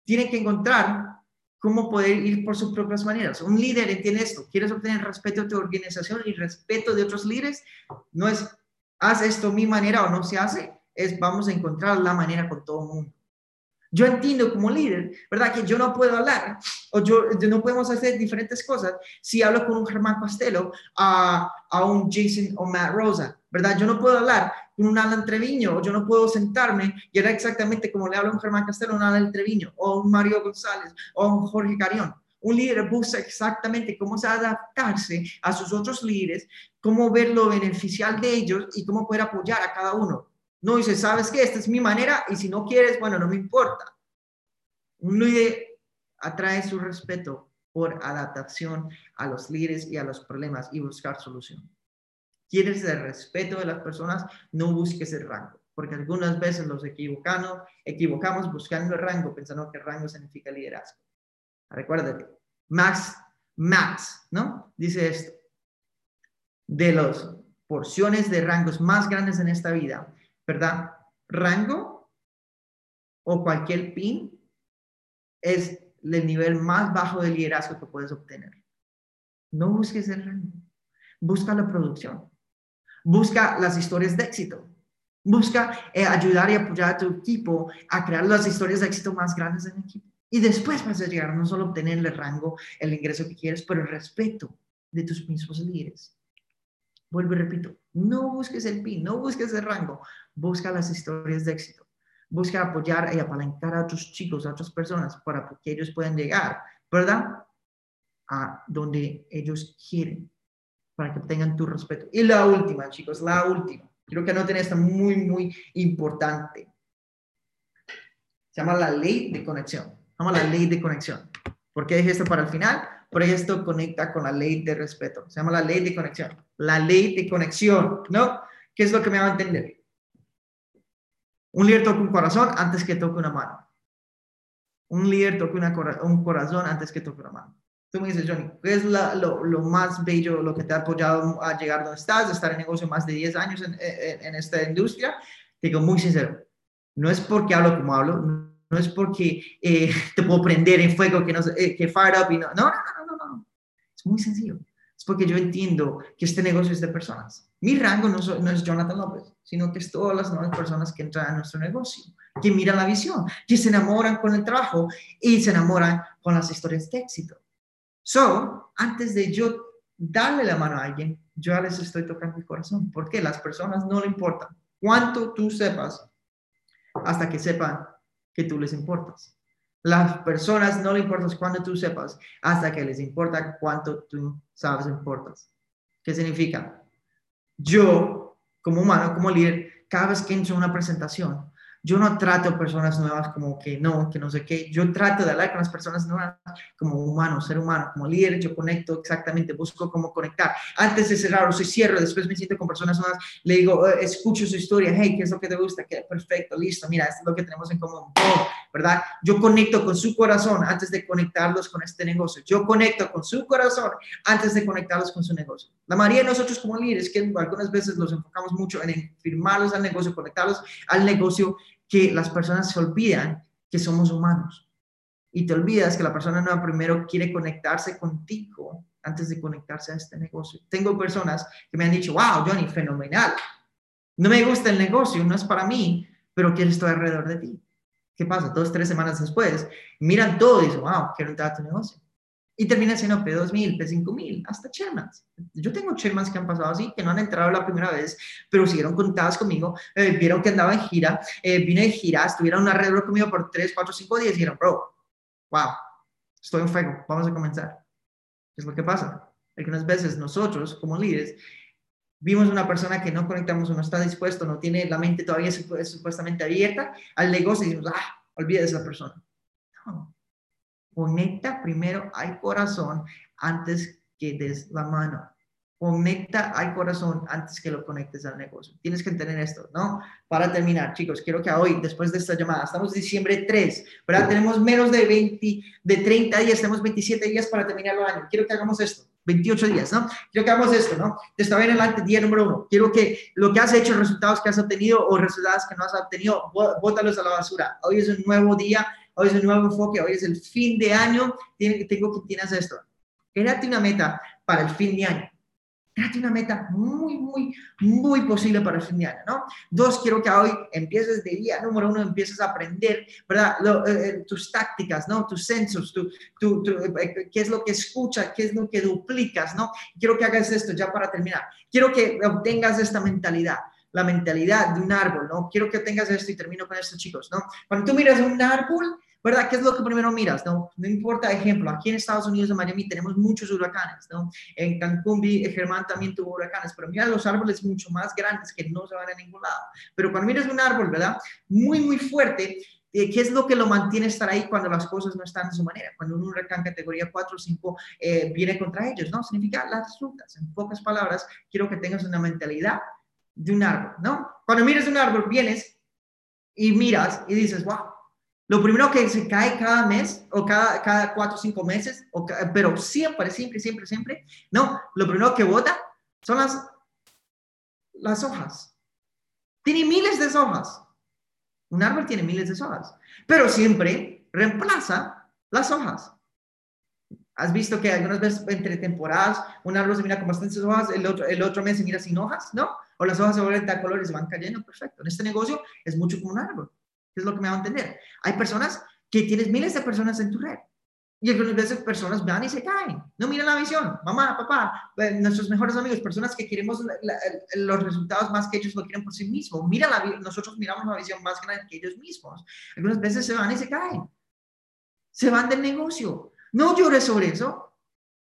Tiene que encontrar cómo poder ir por sus propias maneras. Un líder entiende esto. ¿Quieres obtener respeto de tu organización y respeto de otros líderes? No es, haz esto mi manera o no se hace. Es, vamos a encontrar la manera con todo el mundo. Yo entiendo como líder, ¿verdad? Que yo no puedo hablar o yo, no podemos hacer diferentes cosas si hablo con un Germán Pastelo a, a un Jason o Matt Rosa, ¿verdad? Yo no puedo hablar un Alan Treviño o yo no puedo sentarme y era exactamente como le hablo a un Germán Castelo, un Alan Treviño o un Mario González o un Jorge Carión. Un líder busca exactamente cómo se adaptarse a sus otros líderes, cómo ver lo beneficial de ellos y cómo poder apoyar a cada uno. No dice, ¿sabes qué? Esta es mi manera y si no quieres, bueno, no me importa. Un líder atrae su respeto por adaptación a los líderes y a los problemas y buscar solución. Quieres el respeto de las personas, no busques el rango, porque algunas veces los equivocamos, equivocamos buscando el rango, pensando que el rango significa liderazgo. Recuérdate, Max, Max, ¿no? Dice esto, de las porciones de rangos más grandes en esta vida, ¿verdad? Rango o cualquier pin es el nivel más bajo de liderazgo que puedes obtener. No busques el rango, busca la producción, busca las historias de éxito, busca eh, ayudar y apoyar a tu equipo a crear las historias de éxito más grandes en el equipo. Y después vas a llegar no solo a obtener el rango, el ingreso que quieres, pero el respeto de tus mismos líderes. Vuelvo y repito, no busques el PIN, no busques el rango, busca las historias de éxito. Busca apoyar y apalancar a otros chicos, a otras personas, para que ellos puedan llegar, ¿verdad? A donde ellos quieren, para que tengan tu respeto. Y la última, chicos, la última. Quiero que anoten esta muy, muy importante. Se llama la ley de conexión. Se llama la ley de conexión. ¿Por qué dejé esto para el final? Porque esto conecta con la ley de respeto. Se llama la ley de conexión. La ley de conexión, ¿no? ¿Qué es lo que me va a entender? Un líder toca un corazón antes que toque una mano. Un líder toca un corazón antes que toque una mano. Tú me dices, Johnny, ¿qué es lo, más bello, lo que te ha apoyado a llegar donde estás, estar en negocio más de 10 años en, esta industria? Te digo muy sincero, no es porque hablo como hablo, no, es porque eh, te puedo prender en fuego, que, no, eh, que fire up y no, no, no, no, no, no, es muy sencillo. Es porque yo entiendo que este negocio es de personas. Mi rango no, no, es Jonathan López, sino que es todas las nuevas personas que entran a nuestro negocio, que miran la visión, que se enamoran con el trabajo y se enamoran con las historias de éxito. So, antes de yo darle la mano a alguien, yo ya les estoy tocando el corazón, porque las personas no le importan cuánto tú sepas hasta que sepan que tú les importas. Las personas no le importas cuánto tú sepas hasta que les importa cuánto tú sabes importas. ¿Qué significa? Yo, como humano, como líder, cada vez que entro a una presentación, yo no trato personas nuevas como que no, que no sé qué. Yo trato de hablar con las personas nuevas como humano, ser humano, como líder. Yo conecto exactamente, busco cómo conectar. Antes de cerrar o si cierro, después me siento con personas nuevas, le digo, eh, escucho su historia. Hey, ¿qué es lo que te gusta? ¿Qué? Perfecto, listo. Mira, esto es lo que tenemos en común. ¿Verdad? Yo conecto con su corazón antes de conectarlos con este negocio. Yo conecto con su corazón antes de conectarlos con su negocio. La mayoría de nosotros como líderes, que algunas veces nos enfocamos mucho en firmarlos al negocio, conectarlos al negocio, que las personas se olvidan que somos humanos. Y te olvidas que la persona nueva primero quiere conectarse contigo antes de conectarse a este negocio. Tengo personas que me han dicho, wow, Johnny, fenomenal. No me gusta el negocio, no es para mí, pero quiero estar alrededor de ti. ¿Qué pasa? Dos, tres semanas después, miran todo y dicen, wow, quiero entrar a tu negocio. Y termina siendo P2000, P5000, hasta Chairmans. Yo tengo Chairmans que han pasado así, que no han entrado la primera vez, pero siguieron conectadas conmigo, eh, vieron que andaba en gira, eh, vine de gira, estuvieron alrededor conmigo por 3, 4, 5 días y dijeron, bro, wow, estoy en fuego, vamos a comenzar. Es lo que pasa. Algunas veces nosotros, como líderes, vimos una persona que no conectamos o no está dispuesto, no tiene la mente todavía supuestamente abierta al negocio y decimos, ah, olvida esa persona. No, Conecta primero al corazón antes que des la mano. Conecta al corazón antes que lo conectes al negocio. Tienes que entender esto, ¿no? Para terminar, chicos, quiero que hoy, después de esta llamada, estamos diciembre 3, ¿verdad? Tenemos menos de 20, de 30 días, tenemos 27 días para terminar el año. Quiero que hagamos esto. 28 días, ¿no? Quiero que hagamos esto, ¿no? Te estaba en el día número uno. Quiero que lo que has hecho, resultados que has obtenido o resultados que no has obtenido, bótalos a la basura. Hoy es un nuevo día hoy es un nuevo enfoque, hoy es el fin de año, tengo que tienes esto. Créate una meta para el fin de año. Créate una meta muy, muy, muy posible para el fin de año, ¿no? Dos, quiero que hoy empieces de día número uno, empieces a aprender, ¿verdad? Eh, eh, tus tácticas, ¿no? Tus censos, tu, tu, eh, qué es lo que escuchas, qué es lo que duplicas, ¿no? Quiero que hagas esto ya para terminar. Quiero que obtengas esta mentalidad la mentalidad de un árbol, ¿no? Quiero que tengas esto y termino con esto, chicos, ¿no? Cuando tú miras un árbol, ¿verdad? ¿Qué es lo que primero miras? No, no importa, ejemplo, aquí en Estados Unidos, en Miami, tenemos muchos huracanes, ¿no? En Cancún, Germán también tuvo huracanes, pero mira los árboles mucho más grandes que no se van a ningún lado. Pero cuando miras un árbol, ¿verdad? Muy, muy fuerte, eh, ¿Qué es lo que lo mantiene estar ahí cuando las cosas no están de su manera? Cuando un huracán categoría 4 o 5 eh, viene contra ellos, ¿no? Significa las frutas. En pocas palabras, quiero que tengas una mentalidad de un árbol, ¿no? Cuando miras un árbol, vienes y miras y dices, wow, lo primero que se cae cada mes o cada, cada cuatro o cinco meses, pero siempre, siempre, siempre, siempre, no, lo primero que bota son las, las hojas. Tiene miles de hojas. Un árbol tiene miles de hojas, pero siempre reemplaza las hojas. ¿Has visto que algunas veces entre temporadas un árbol se mira con bastantes hojas, el otro, el otro mes se mira sin hojas? ¿No? O las hojas se vuelven de color y se van cayendo, perfecto. En este negocio es mucho como un árbol, es lo que me va a entender. Hay personas que tienes miles de personas en tu red y algunas veces personas van y se caen. No miran la visión. Mamá, papá, eh, nuestros mejores amigos, personas que queremos los resultados más que ellos lo quieren por sí mismos. Mira la, nosotros miramos una visión más grande que ellos mismos. Algunas veces se van y se caen. Se van del negocio. No llores sobre eso.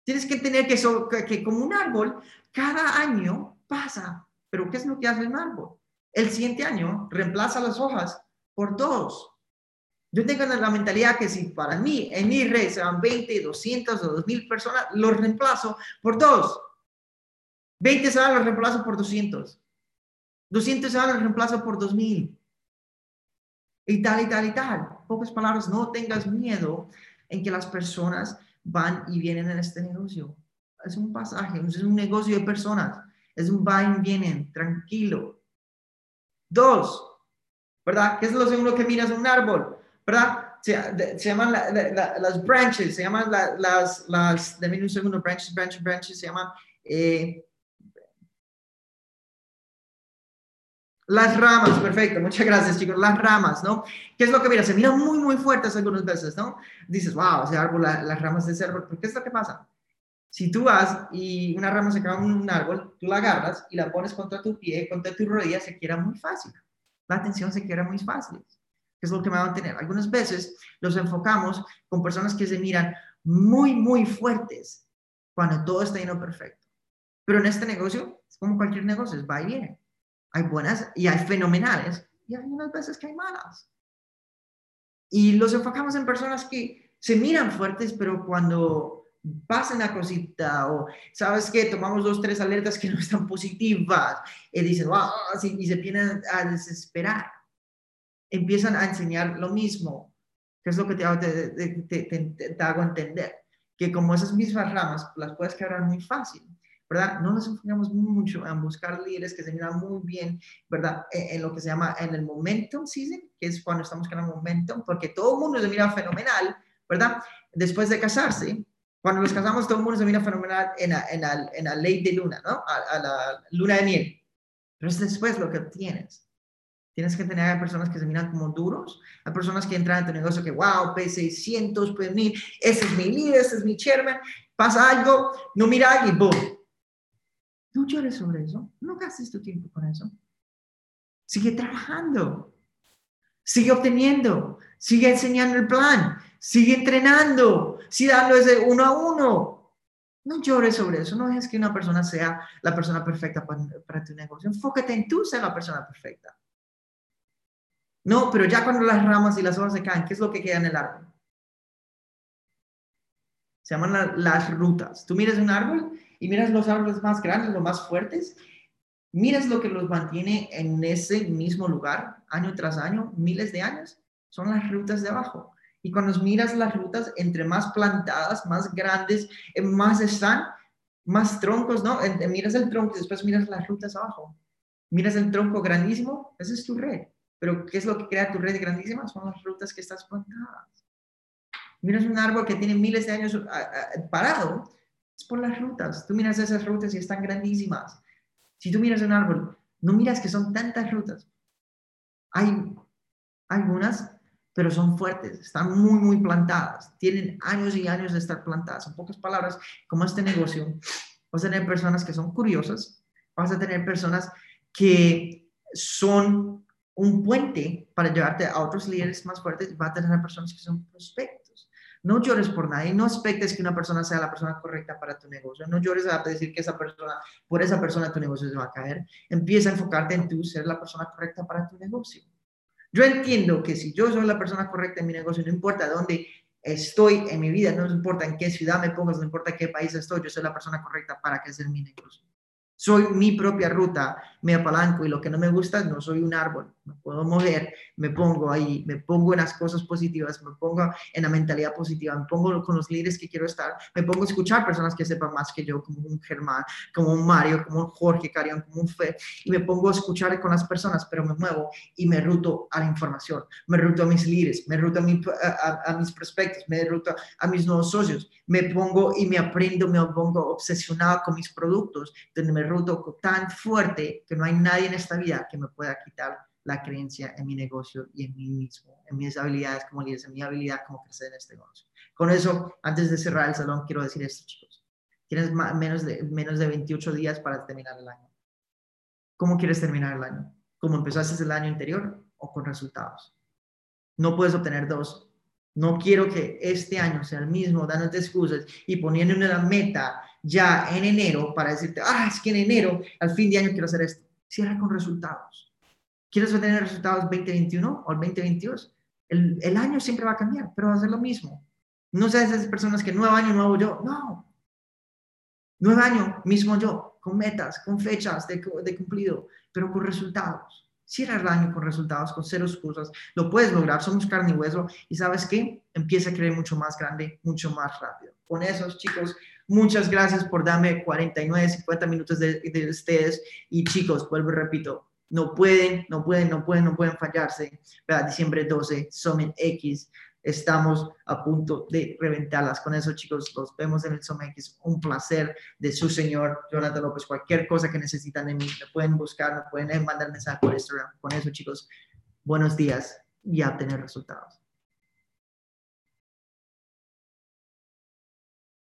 Tienes que entender que, que como un árbol, cada año pasa pero ¿qué es lo que hace el árbol? El siguiente año reemplaza las hojas por dos. Yo tengo la mentalidad que si para mí en mi red se van 20, 200 o 2000 personas, los reemplazo por dos. 20 se van, los reemplazo por 200. 200 se van, los reemplazo por 2000. Y tal, y tal, y tal. Pocas palabras, no tengas miedo en que las personas van y vienen en este negocio. Es un pasaje, es un negocio de personas. Es un va y vienen, tranquilo. Dos, ¿verdad? ¿Qué es lo segundo que miras un árbol? ¿Verdad? Se, llaman las branches, se llaman las, las, un segundo, branches, branches, branches, se llaman eh, Las ramas, perfecto, muchas gracias chicos, las ramas, ¿no? ¿Qué es lo que mira? Se miran muy, muy fuertes algunas veces, ¿no? Dices, wow, ese árbol, las ramas de ese árbol, ¿qué es lo que pasa? Si tú vas y una rama se cae en un árbol, tú la agarras y la pones contra tu pie, contra tu rodilla, se quiera muy fácil. La tensión se quiera muy fácil. ¿Qué es lo que me va a mantener? Algunas veces los enfocamos con personas que se miran muy, muy fuertes cuando todo está yendo perfecto. Pero en este negocio, es como cualquier negocio, va y viene. Hay buenas y hay fenomenales y hay unas veces que hay malas. Y los enfocamos en personas que se miran fuertes, pero cuando pasa una cosita o sabes que tomamos dos, tres alertas que no están positivas y dicen, wow, y se vienen a desesperar. Empiezan a enseñar lo mismo, que es lo que te, te, hago entender, que como esas mismas ramas las puedes quebrar muy fácil. ¿verdad? No nos enfocamos mucho en buscar líderes que se miran muy bien, ¿verdad? En, en, lo que se llama en el momentum season, que es cuando estamos creando momentum, porque todo el mundo se mira fenomenal, ¿verdad? Después de casarse, cuando nos casamos, todo el mundo se mira fenomenal en la, en la, en la ley de luna, ¿no? A, la luna de miel. Pero es después lo que obtienes. Tienes que tener a personas que se miran como duros, a personas que entran en tu negocio que, wow, P600, P1000, ese es mi líder, ese es mi chairman, pasa algo, no mira y boom. No llores sobre eso, no gastes tu tiempo con eso. Sigue trabajando, sigue obteniendo, sigue enseñando el plan, sigue entrenando, sigue dando ese uno a uno. No llores sobre eso, no dejes que una persona sea la persona perfecta para, tu negocio. Enfócate en tú ser la persona perfecta. No, pero ya cuando las ramas y las hojas se caen, ¿qué es lo que queda en el árbol? Se llaman las rutas. Tú miras un árbol y miras los árboles más grandes, los más fuertes, miras lo que los mantiene en ese mismo lugar año tras año, miles de años, son las rutas de abajo. Y cuando miras las rutas, entre más plantadas, más grandes, eh, más están, más troncos, ¿no? Miras el tronco y después miras las rutas abajo. Miras el tronco grandísimo, esa es tu red. Pero ¿qué es lo que crea tu red grandísima? Son las rutas que estás plantadas. Miras un árbol que tiene miles de años parado, es por las rutas. Tú miras esas rutas y están grandísimas. Si tú miras un árbol, no miras que son tantas rutas. Hay algunas pero son fuertes, están muy, muy plantadas, tienen años y años de estar plantadas. En pocas palabras, como este negocio, vas a tener personas que son curiosas, vas a tener personas que son un puente para llevarte a otros líderes más fuertes, vas a tener personas que son prospectos. No llores por nadie, no expectes que una persona sea la persona correcta para tu negocio, no llores a decir que esa persona, por esa persona tu negocio se va a caer. Empieza a enfocarte en tú ser la persona correcta para tu negocio. Yo entiendo que si yo soy la persona correcta en mi negocio, no importa dónde estoy en mi vida, no importa en qué ciudad me pongas, no importa qué país estoy, yo soy la persona correcta para que sea mi negocio. Soy mi propia ruta, me apalanco y lo que no me gusta, no soy un árbol, me puedo mover, me pongo ahí, me pongo en las cosas positivas, me pongo en la mentalidad positiva, me pongo con los líderes que quiero estar, me pongo a escuchar personas que sepan más que yo, como un Germán, como un Mario, como un Jorge Carión, como un Fe, y me pongo a escuchar con las personas, pero me muevo y me ruto a la información, me ruto a mis líderes, me ruto a, a mis prospectos, me ruto a mis nuevos socios, me pongo y me aprendo, me pongo obsesionado con mis productos, donde me ruto tan fuerte que no hay nadie en esta vida que me pueda quitar la creencia en mi negocio y en mí mismo, en mis habilidades como líder, en mi habilidad como crecer en este negocio. Con eso, antes de cerrar el salón, quiero decir esto, chicos. Tienes menos de, menos de 28 días para terminar el año. ¿Cómo quieres terminar el año? ¿Cómo empezaste el año anterior o con resultados? No puedes obtener dos no quiero que este año sea el mismo dándote excusas y poniendo una meta ya en enero para decirte, ah, es que en enero, al fin de año quiero hacer esto. Cierra con resultados. ¿Quieres obtener resultados 2021 o el 2022? El, el año siempre va a cambiar, pero va a ser lo mismo. No seas esas personas que nuevo año, nuevo yo. No. Nuevo año, mismo yo, con metas, con fechas de, de cumplido, pero con resultados. Cierra el año con resultados, con cero excusas. Lo puedes lograr, somos carne y hueso. Y sabes qué? Empieza a creer mucho más grande, mucho más rápido. Con esos, chicos, muchas gracias por darme 49, 50 minutos de, de ustedes. Y chicos, vuelvo y repito, no pueden, no pueden, no pueden, no pueden fallarse. ¿verdad? Diciembre 12, Summit X estamos a punto de reventarlas. Con eso, chicos, los vemos en el SOMX. Un placer de su señor Jonathan López. Cualquier cosa que necesitan de mí, me pueden buscar, me pueden mandar mensaje por Instagram. Con eso, chicos, buenos días y a tener resultados.